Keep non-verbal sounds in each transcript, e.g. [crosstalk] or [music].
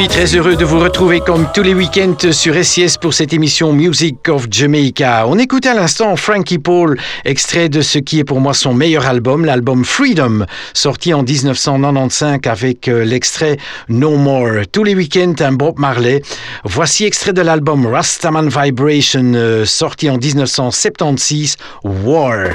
suis très heureux de vous retrouver comme tous les week-ends sur SIS pour cette émission Music of Jamaica. On écoute à l'instant Frankie Paul, extrait de ce qui est pour moi son meilleur album, l'album Freedom, sorti en 1995 avec euh, l'extrait No More. Tous les week-ends, un Bob Marley. Voici extrait de l'album Rastaman Vibration, euh, sorti en 1976, War.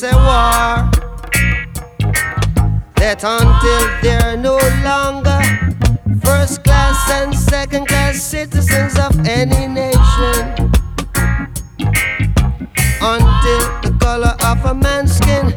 Miss a war. That until they're no longer first class and second class citizens of any nation until the color of a man's skin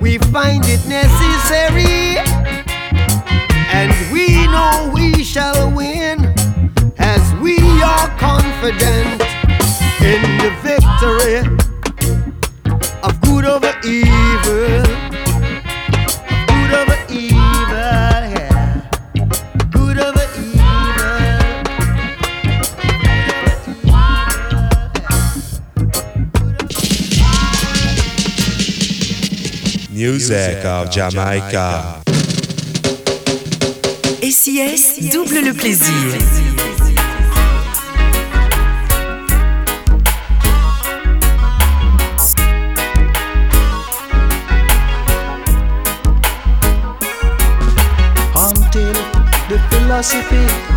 we find it necessary. And we know we shall win as we are confident in the victory of good over evil. Music of Jamaica. SIS double le plaisir? until the philosophy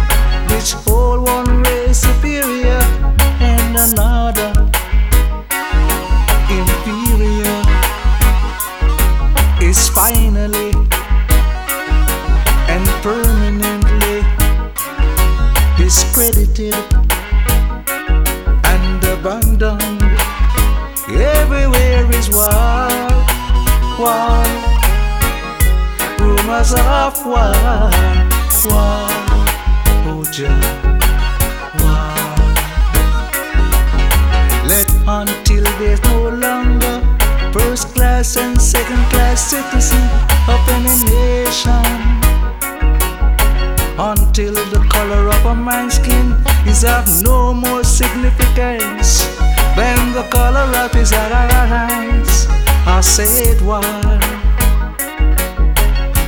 the color of his eyes. I said why?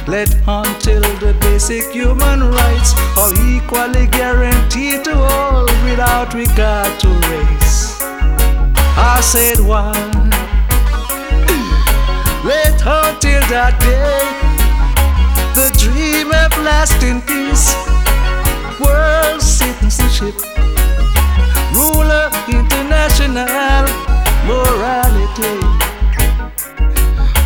Let until the basic human rights are equally guaranteed to all without regard to race. I said why? Let until that day the dream of lasting peace, world citizenship, ruler, international morality.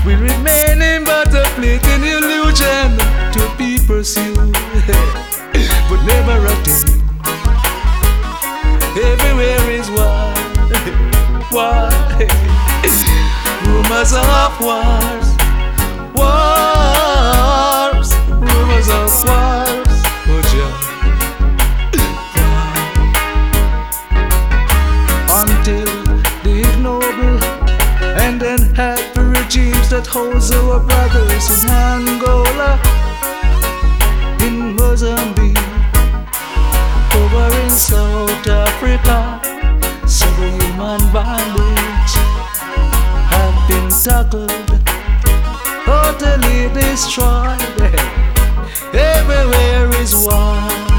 We remain in but a fleeting illusion to be pursued, [laughs] but never obtained. Everywhere is war, [laughs] war. [laughs] Rumors of wars, wars. Rumors of wars. That holds our brothers in Angola, in Mozambique, over in South Africa. The human bondage have been tackled, totally destroyed. Everywhere is. War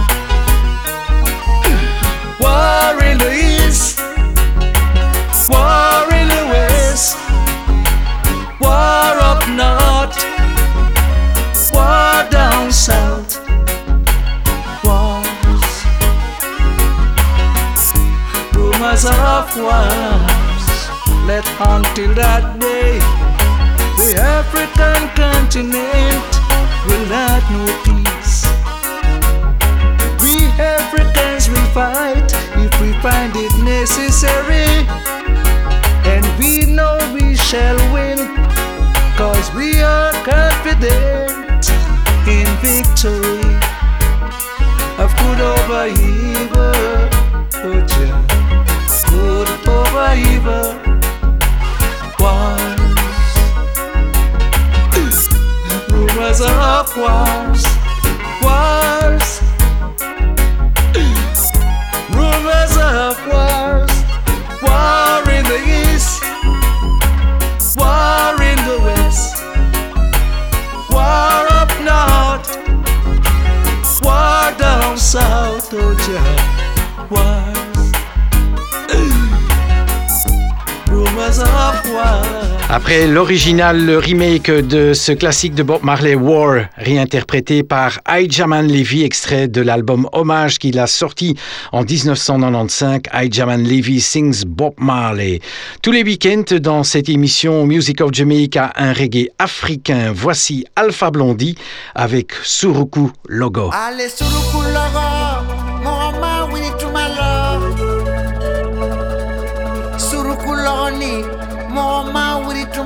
rumors of wars. Let until that day, the African continent will not know peace. We Africans will fight if we find it necessary. And we know we shall win, cause we are confident in victory of good over evil. Oh, Over evil. Wars. Rumors of Après l'original, le remake de ce classique de Bob Marley, War, réinterprété par Jaman Levy, extrait de l'album Hommage qu'il a sorti en 1995, Jaman Levy Sings Bob Marley. Tous les week-ends dans cette émission Music of Jamaica, un reggae africain. Voici Alpha Blondie avec Suruku Logo. Allez, Suruku Logo,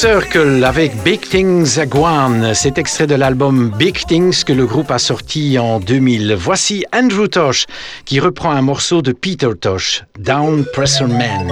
Circle avec Big Things Aguan, c'est extrait de l'album Big Things que le groupe a sorti en 2000. Voici Andrew Tosh qui reprend un morceau de Peter Tosh, Down Pressure Man.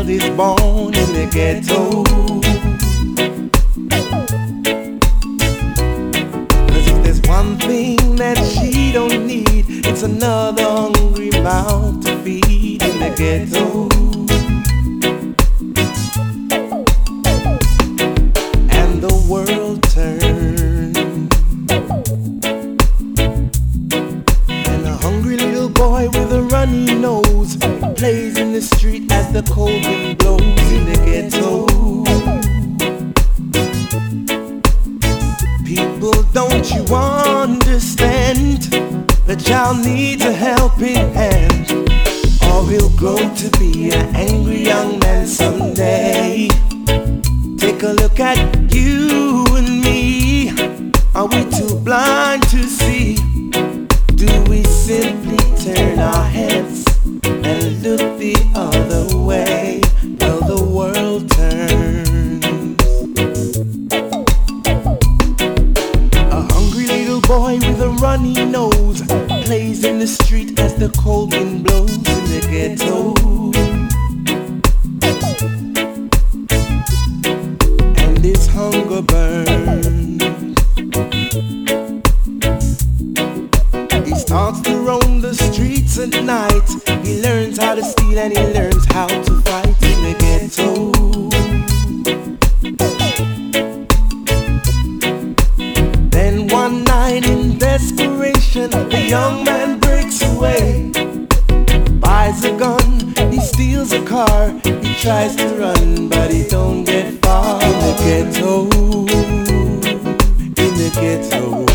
child is born in the ghetto. Cause if there's one thing that she don't need, it's another hungry mouth to feed in the ghetto. He tries to run, but he don't get far. In the ghetto, in the ghetto.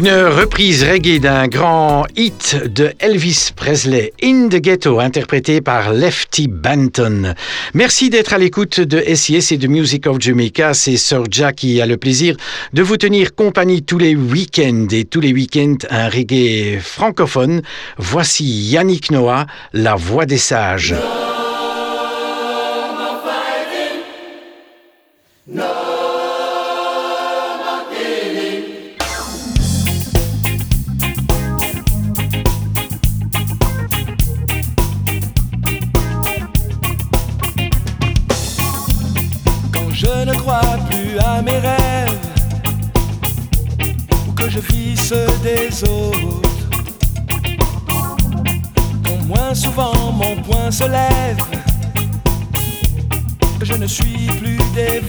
Une reprise reggae d'un grand hit de Elvis Presley, In the Ghetto, interprété par Lefty Banton. Merci d'être à l'écoute de SIS et de Music of Jamaica. C'est Sir Jack qui a le plaisir de vous tenir compagnie tous les week-ends et tous les week-ends un reggae francophone. Voici Yannick Noah, la voix des sages. Je ne suis plus des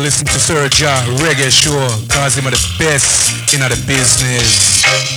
listen to Sir Jah Reggae Show cause him are the best in the business.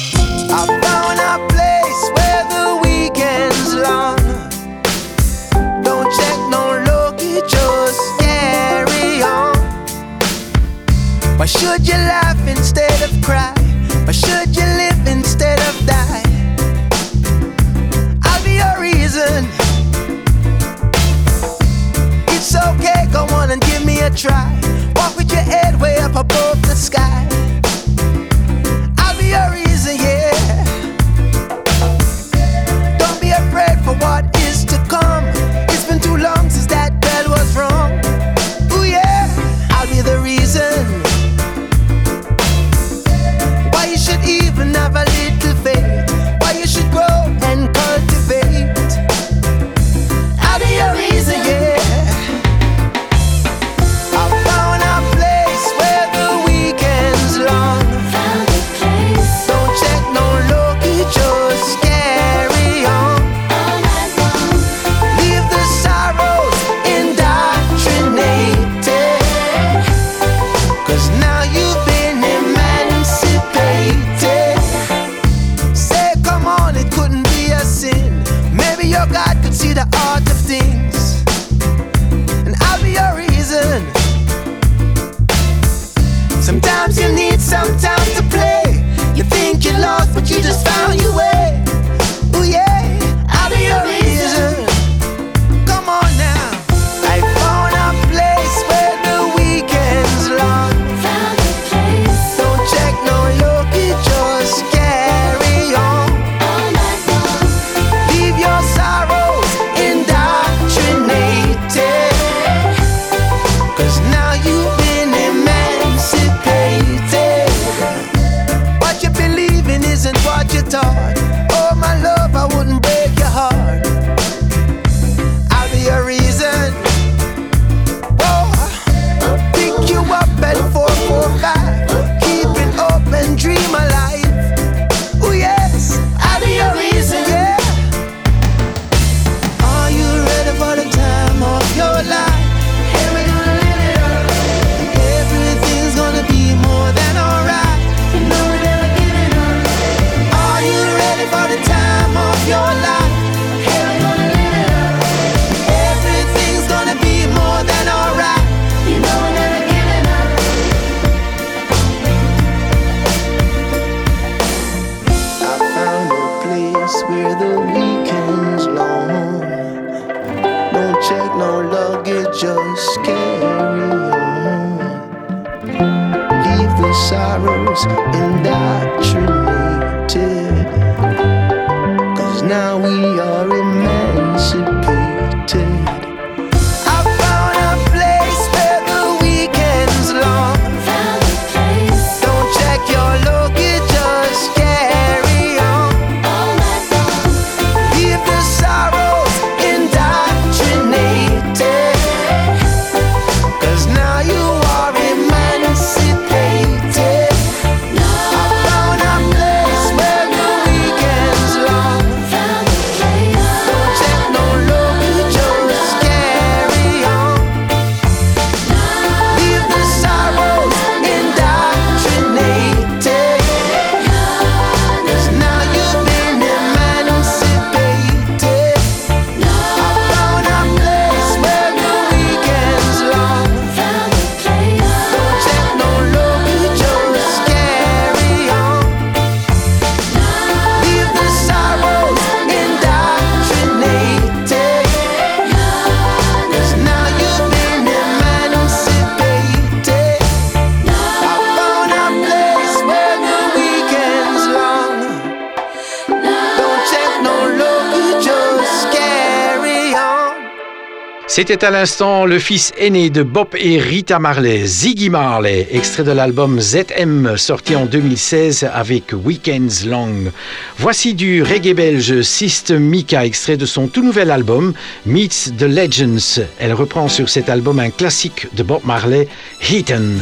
C'était à l'instant le fils aîné de Bob et Rita Marley, Ziggy Marley, extrait de l'album ZM sorti en 2016 avec Weekends Long. Voici du reggae belge Sist Mika, extrait de son tout nouvel album Meets the Legends. Elle reprend sur cet album un classique de Bob Marley, Heaton.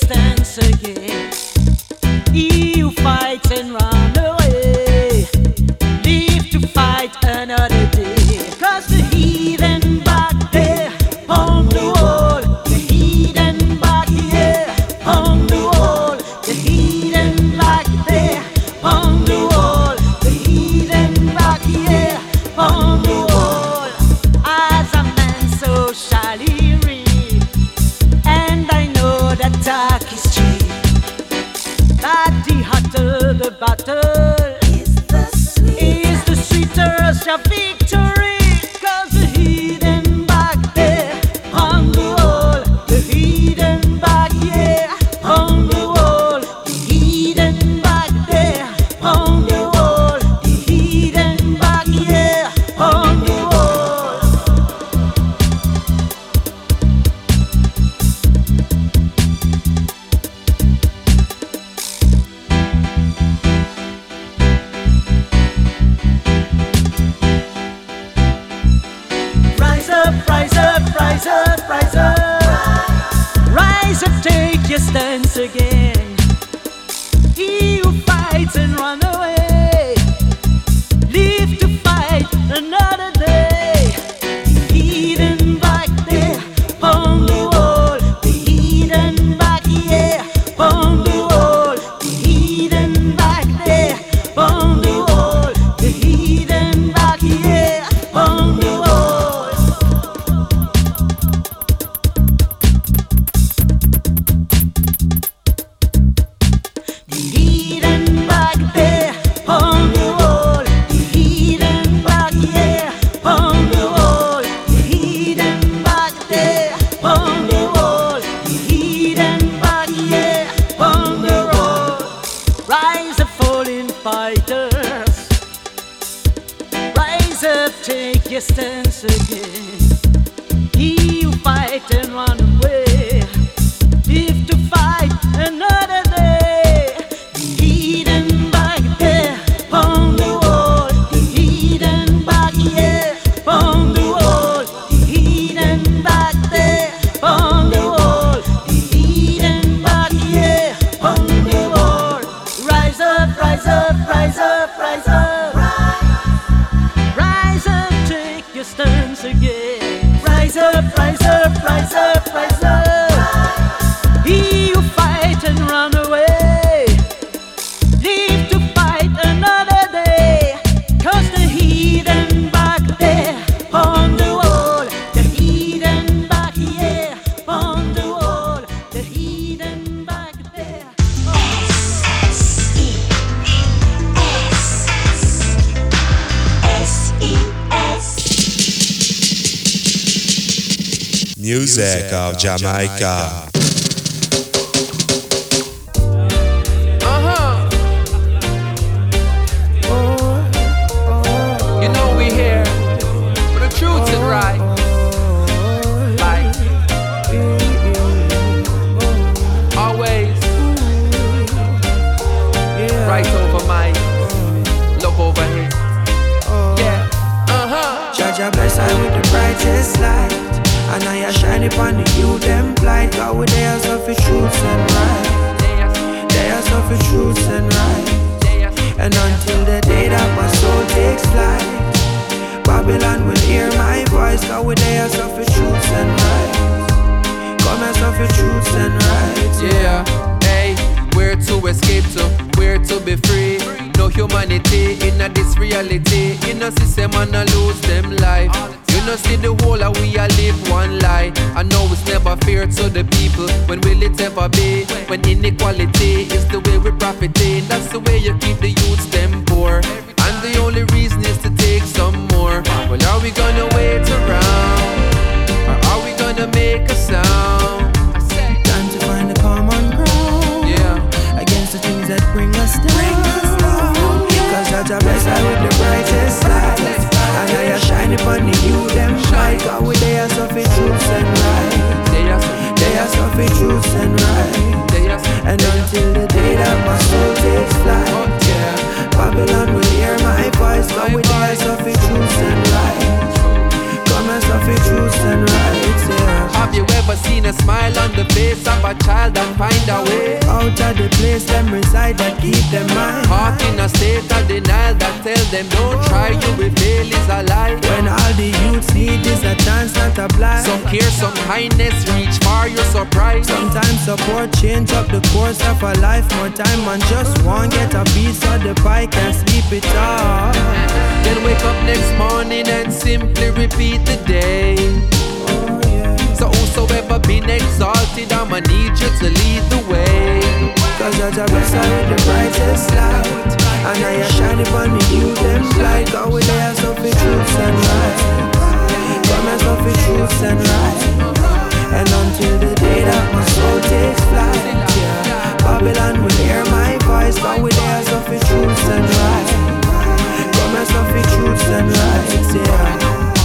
distance again. You and round. of Jamaica. reality. You know, system and I lose them life. You know, see the whole of we I live one lie. I know it's never fair to the people. When will it ever be? When inequality is the way we profiting. That's the way you keep the youth. you them right. Cause we there and find a way out of the place them reside that keep them mind. Caught in a state of denial that tell them don't try, you will fail is a lie. When all the youths need is a chance, not a blind. Some care, some kindness, reach far, you're surprised. Sometimes support change up the course of a life. More time and just one get a piece of the pie, can sleep it off. Then wake up next morning and simply repeat the day so ever been exalted. I'ma need you to lead the way. Cause I just bless her with the brightest light. And I am shining for me, you them light. God, we lay us up truth and right. Come as up with truth and right. And until the day that my soul takes flight, yeah. Babylon will hear my voice. God, we lay us up truth and right. Come as up with truth and right, yeah.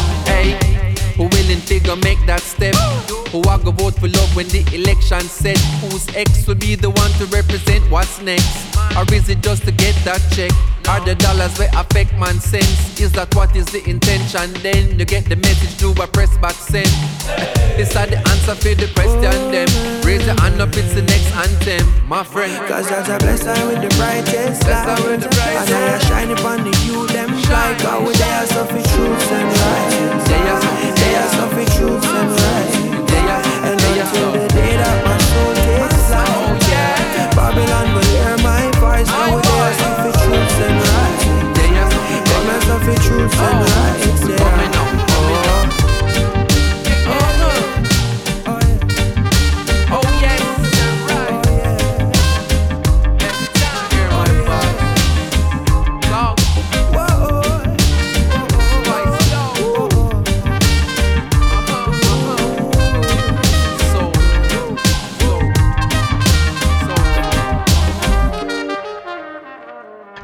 Who willing figure make that step? Who I go vote for love when the election set? Whose ex will be the one to represent what's next? Or is it just to get that check? Are the dollars where affect man sense? Is that what is the intention? Then you get the message to by press back send? [laughs] This are the answer for the question them. Raise your hand up, it's the next anthem, my friend. Cause God's a blessing with the brightest light. With the brightest. And I shine upon the you them bright. God, we dare so truth and righteousness. They and the day that my soul takes flight, oh, Babylon will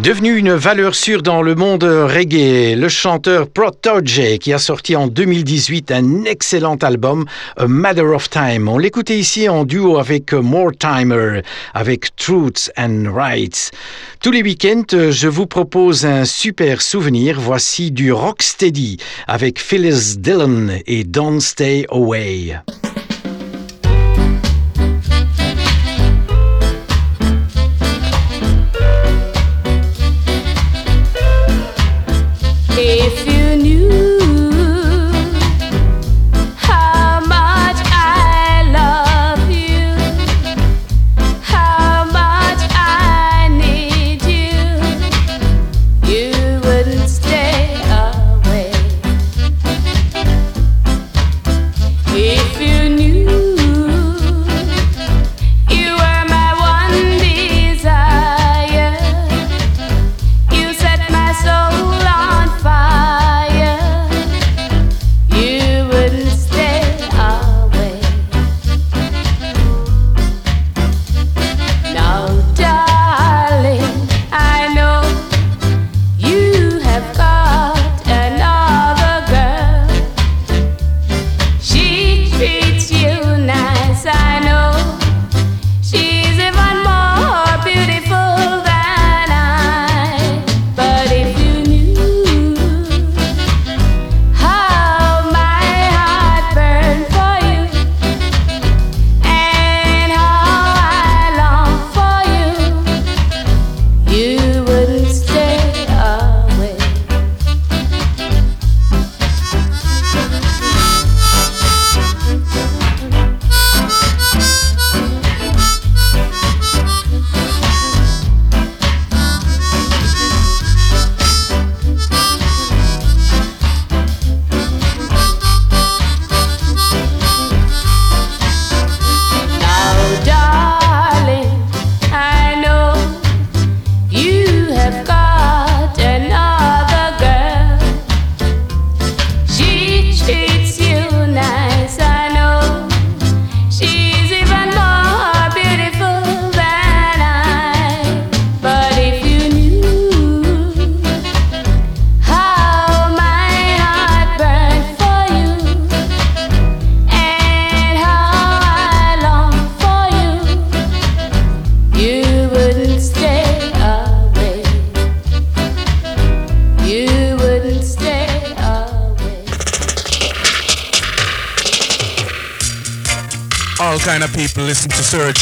Devenu une valeur sûre dans le monde reggae, le chanteur Protoje qui a sorti en 2018 un excellent album, A Matter of Time. On l'écoutait ici en duo avec Mortimer, avec Truths and Rights. Tous les week-ends, je vous propose un super souvenir. Voici du Rocksteady avec Phyllis Dillon et Don't Stay Away.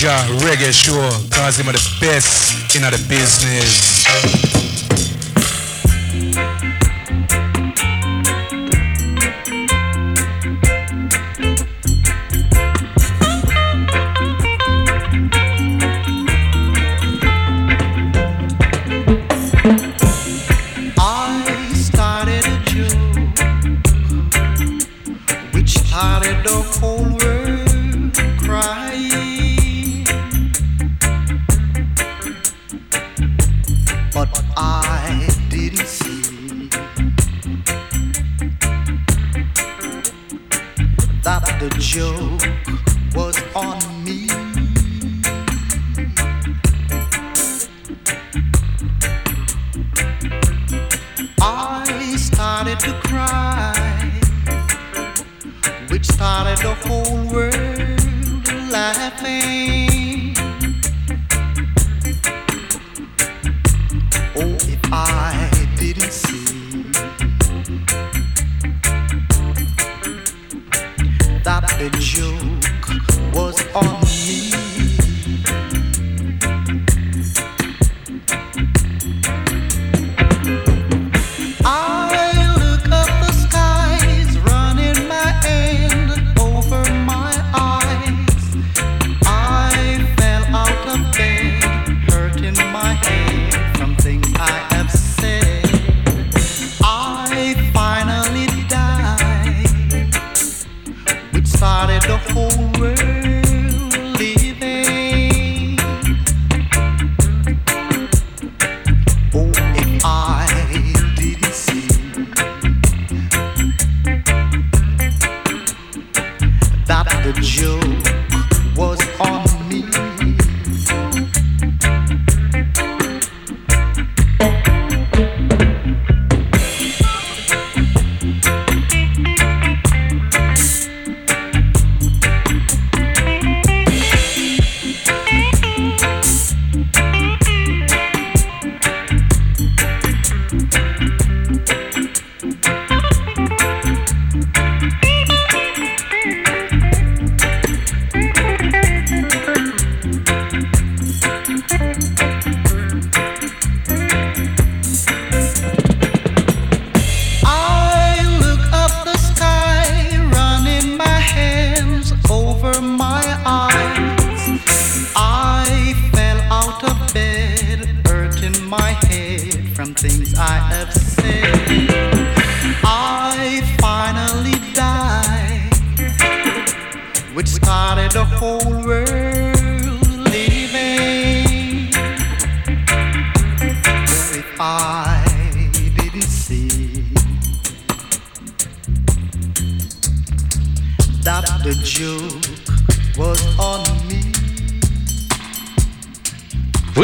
Ja Reggae Show, cause him are the best in the business.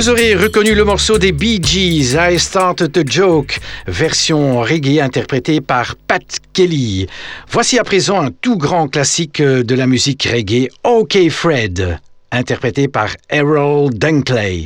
Vous aurez reconnu le morceau des Bee Gees, I Started a Joke, version reggae interprétée par Pat Kelly. Voici à présent un tout grand classique de la musique reggae, OK Fred, interprété par Errol Dunkley.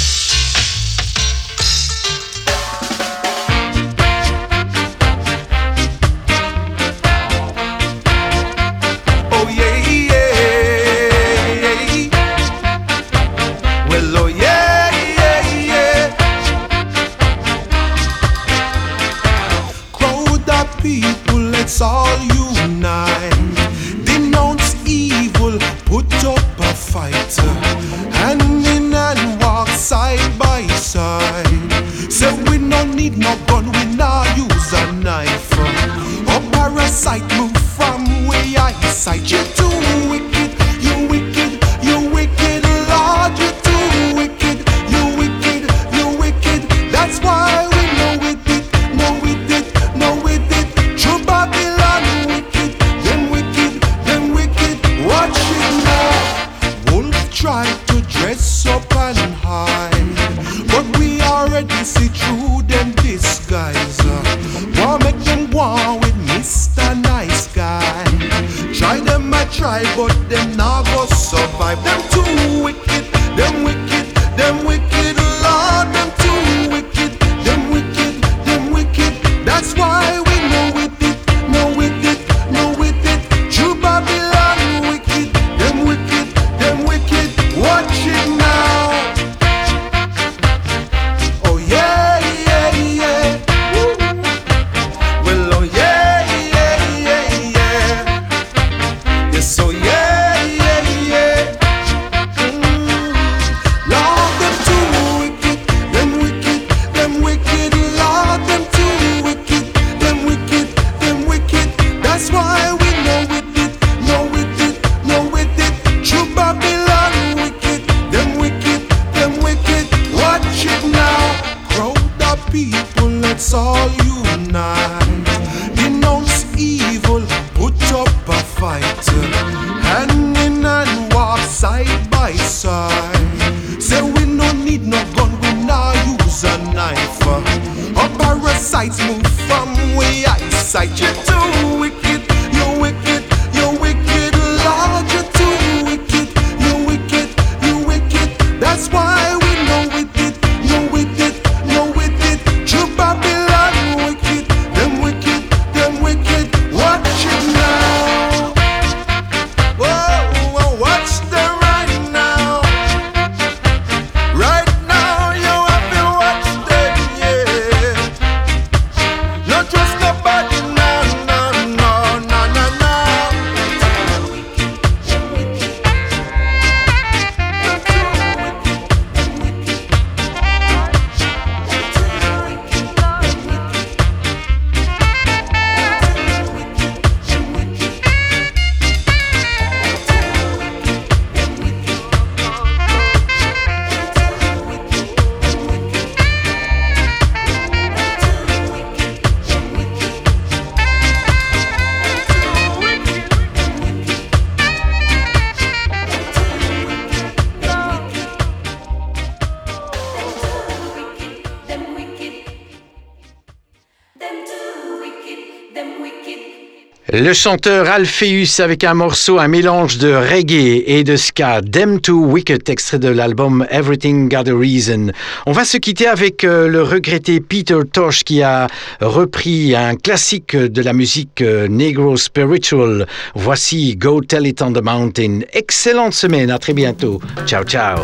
Le chanteur Alpheus avec un morceau, un mélange de reggae et de ska, Dem to Wicked, extrait de l'album Everything Got a Reason. On va se quitter avec euh, le regretté Peter Tosh qui a repris un classique de la musique euh, negro spiritual. Voici Go Tell It on the Mountain. Excellente semaine, à très bientôt. Ciao, ciao.